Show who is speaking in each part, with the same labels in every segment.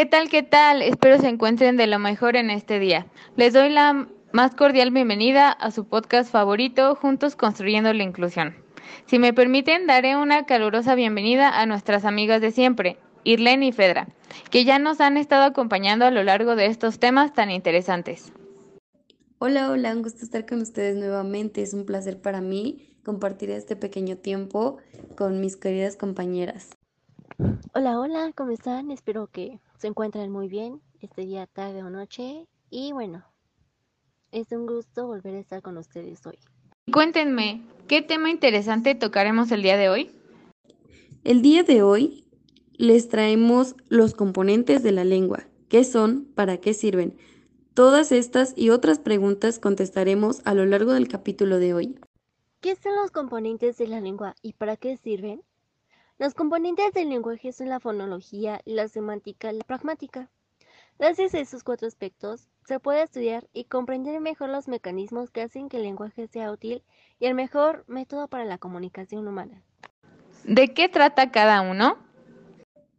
Speaker 1: ¿Qué tal, qué tal? Espero se encuentren de lo mejor en este día. Les doy la más cordial bienvenida a su podcast favorito, Juntos Construyendo la Inclusión. Si me permiten, daré una calurosa bienvenida a nuestras amigas de siempre, Irlene y Fedra, que ya nos han estado acompañando a lo largo de estos temas tan interesantes.
Speaker 2: Hola, hola, un gusto estar con ustedes nuevamente. Es un placer para mí compartir este pequeño tiempo con mis queridas compañeras.
Speaker 3: Hola, hola, ¿cómo están? Espero que se encuentren muy bien este día, tarde o noche. Y bueno, es un gusto volver a estar con ustedes hoy.
Speaker 1: Cuéntenme, ¿qué tema interesante tocaremos el día de hoy?
Speaker 2: El día de hoy les traemos los componentes de la lengua. ¿Qué son? ¿Para qué sirven? Todas estas y otras preguntas contestaremos a lo largo del capítulo de hoy.
Speaker 3: ¿Qué son los componentes de la lengua y para qué sirven? Los componentes del lenguaje son la fonología, la semántica y la pragmática. Gracias a esos cuatro aspectos, se puede estudiar y comprender mejor los mecanismos que hacen que el lenguaje sea útil y el mejor método para la comunicación humana.
Speaker 1: ¿De qué trata cada uno?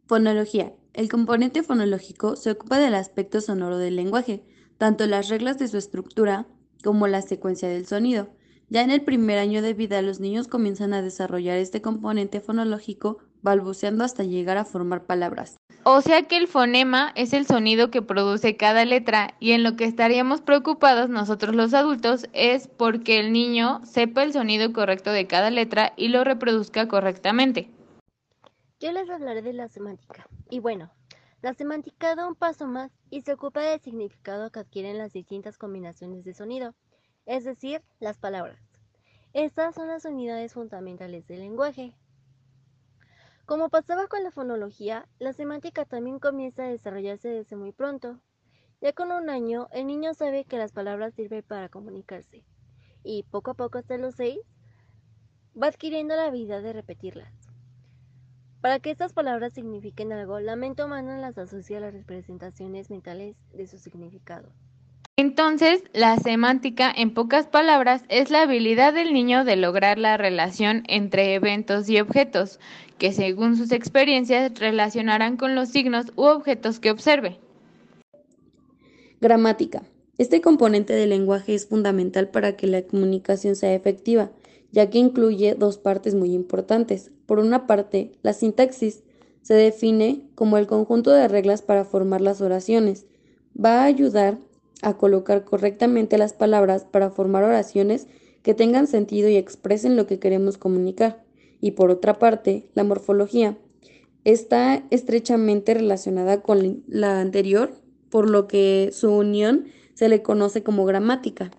Speaker 2: Fonología. El componente fonológico se ocupa del aspecto sonoro del lenguaje, tanto las reglas de su estructura como la secuencia del sonido. Ya en el primer año de vida los niños comienzan a desarrollar este componente fonológico balbuceando hasta llegar a formar palabras.
Speaker 1: O sea que el fonema es el sonido que produce cada letra y en lo que estaríamos preocupados nosotros los adultos es porque el niño sepa el sonido correcto de cada letra y lo reproduzca correctamente.
Speaker 3: Yo les hablaré de la semántica. Y bueno, la semántica da un paso más y se ocupa del significado que adquieren las distintas combinaciones de sonido es decir, las palabras. Estas son las unidades fundamentales del lenguaje. Como pasaba con la fonología, la semántica también comienza a desarrollarse desde muy pronto. Ya con un año, el niño sabe que las palabras sirven para comunicarse, y poco a poco hasta los seis, va adquiriendo la habilidad de repetirlas. Para que estas palabras signifiquen algo, la mente humana las asocia a las representaciones mentales de su significado.
Speaker 1: Entonces, la semántica, en pocas palabras, es la habilidad del niño de lograr la relación entre eventos y objetos, que según sus experiencias relacionarán con los signos u objetos que observe.
Speaker 2: Gramática. Este componente del lenguaje es fundamental para que la comunicación sea efectiva, ya que incluye dos partes muy importantes. Por una parte, la sintaxis se define como el conjunto de reglas para formar las oraciones. Va a ayudar a colocar correctamente las palabras para formar oraciones que tengan sentido y expresen lo que queremos comunicar. Y por otra parte, la morfología está estrechamente relacionada con la anterior, por lo que su unión se le conoce como gramática.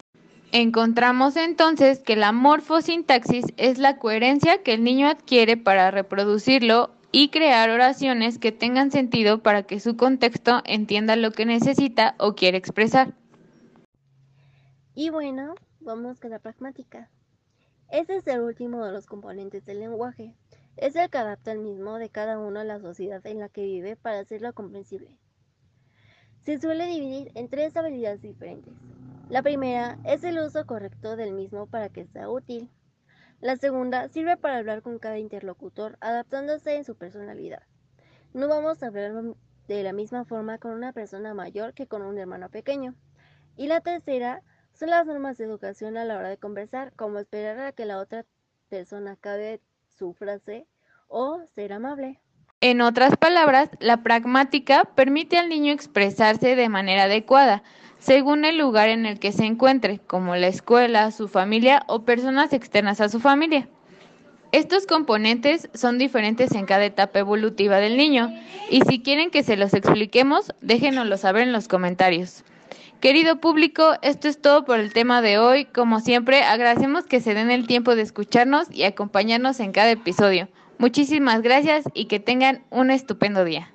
Speaker 1: Encontramos entonces que la morfosintaxis es la coherencia que el niño adquiere para reproducirlo y crear oraciones que tengan sentido para que su contexto entienda lo que necesita o quiere expresar.
Speaker 3: Y bueno, vamos con la pragmática. Este es el último de los componentes del lenguaje. Es el que adapta el mismo de cada uno a la sociedad en la que vive para hacerlo comprensible. Se suele dividir en tres habilidades diferentes. La primera es el uso correcto del mismo para que sea útil. La segunda sirve para hablar con cada interlocutor adaptándose en su personalidad. No vamos a hablar de la misma forma con una persona mayor que con un hermano pequeño. Y la tercera son las normas de educación a la hora de conversar, como esperar a que la otra persona acabe su frase o ser amable.
Speaker 1: En otras palabras, la pragmática permite al niño expresarse de manera adecuada, según el lugar en el que se encuentre, como la escuela, su familia o personas externas a su familia. Estos componentes son diferentes en cada etapa evolutiva del niño y si quieren que se los expliquemos, déjenoslo saber en los comentarios. Querido público, esto es todo por el tema de hoy. Como siempre, agradecemos que se den el tiempo de escucharnos y acompañarnos en cada episodio. Muchísimas gracias y que tengan un estupendo día.